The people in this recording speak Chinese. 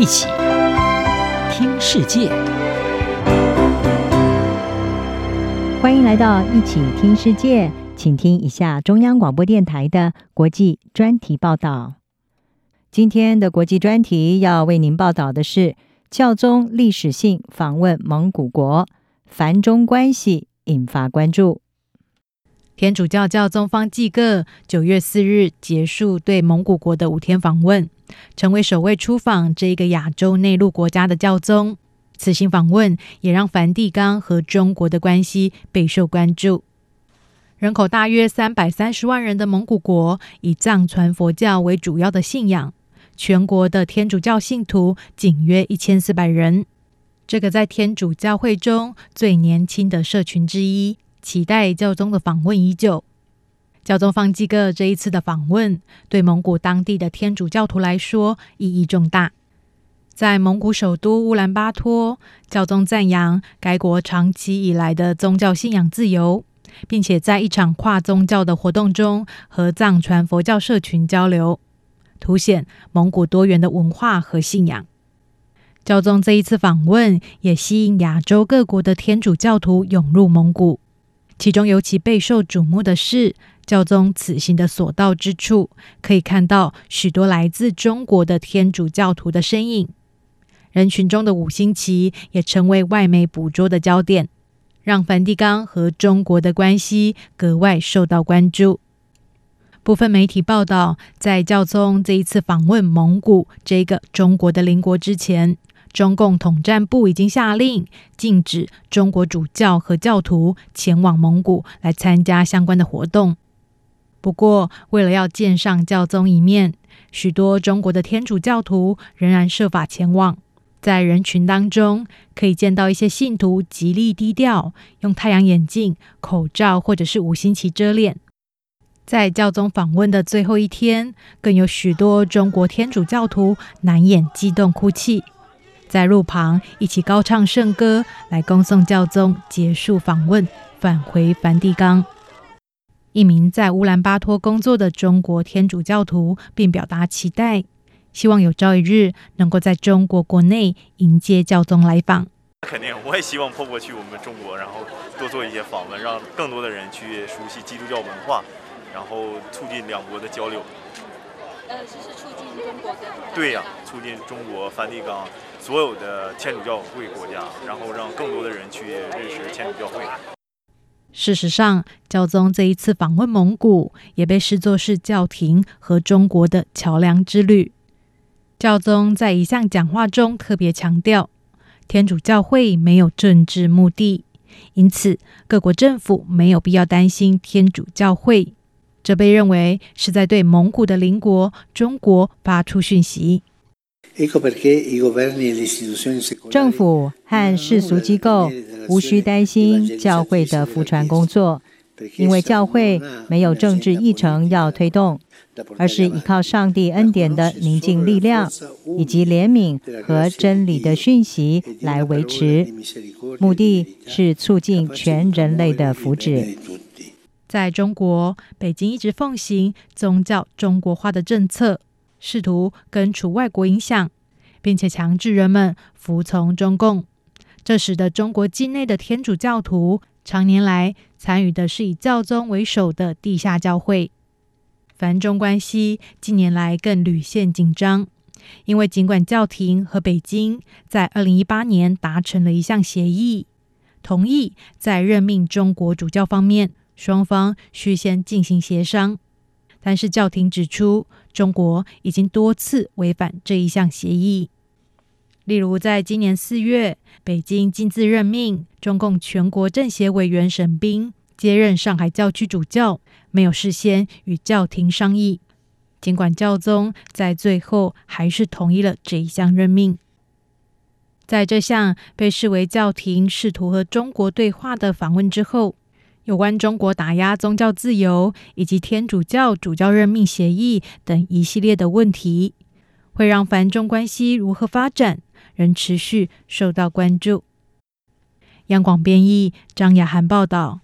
一起听世界，欢迎来到一起听世界，请听一下中央广播电台的国际专题报道。今天的国际专题要为您报道的是教宗历史性访问蒙古国，梵中关系引发关注。天主教教宗方济各九月四日结束对蒙古国的五天访问，成为首位出访这个亚洲内陆国家的教宗。此行访问也让梵蒂冈和中国的关系备受关注。人口大约三百三十万人的蒙古国，以藏传佛教为主要的信仰，全国的天主教信徒仅约一千四百人，这个在天主教会中最年轻的社群之一。期待教宗的访问已久。教宗方济各这一次的访问，对蒙古当地的天主教徒来说意义重大。在蒙古首都乌兰巴托，教宗赞扬该国长期以来的宗教信仰自由，并且在一场跨宗教的活动中和藏传佛教社群交流，凸显蒙古多元的文化和信仰。教宗这一次访问也吸引亚洲各国的天主教徒涌入蒙古。其中尤其备受瞩目的是，教宗此行的所到之处，可以看到许多来自中国的天主教徒的身影。人群中的五星旗也成为外媒捕捉的焦点，让梵蒂冈和中国的关系格外受到关注。部分媒体报道，在教宗这一次访问蒙古这个中国的邻国之前，中共统战部已经下令禁止中国主教和教徒前往蒙古来参加相关的活动。不过，为了要见上教宗一面，许多中国的天主教徒仍然设法前往。在人群当中，可以见到一些信徒极力低调，用太阳眼镜、口罩或者是五星旗遮脸。在教宗访问的最后一天，更有许多中国天主教徒难掩激动哭泣。在路旁一起高唱圣歌，来恭送教宗结束访问，返回梵蒂冈。一名在乌兰巴托工作的中国天主教徒并表达期待，希望有朝一日能够在中国国内迎接教宗来访。肯定，我也希望破过去我们中国，然后多做一些访问，让更多的人去熟悉基督教文化，然后促进两国的交流。呃，就是促进中国的。对呀、啊，促进中国梵蒂冈。所有的天主教会国家，然后让更多的人去认识天主教会。事实上，教宗这一次访问蒙古，也被视作是教廷和中国的桥梁之旅。教宗在一项讲话中特别强调，天主教会没有政治目的，因此各国政府没有必要担心天主教会。这被认为是在对蒙古的邻国中国发出讯息。政府和世俗机构无需担心教会的复传工作，因为教会没有政治议程要推动，而是依靠上帝恩典的宁静力量，以及怜悯和真理的讯息来维持，目的是促进全人类的福祉。在中国，北京一直奉行宗教中国化的政策。试图根除外国影响，并且强制人们服从中共，这使得中国境内的天主教徒常年来参与的是以教宗为首的地下教会。梵中关系近年来更屡现紧张，因为尽管教廷和北京在二零一八年达成了一项协议，同意在任命中国主教方面，双方需先进行协商。但是教廷指出，中国已经多次违反这一项协议。例如，在今年四月，北京亲自任命中共全国政协委员沈彬接任上海教区主教，没有事先与教廷商议。尽管教宗在最后还是同意了这一项任命。在这项被视为教廷试图和中国对话的访问之后，有关中国打压宗教自由以及天主教主教任命协议等一系列的问题，会让繁中关系如何发展，仍持续受到关注。央广编译张雅涵报道。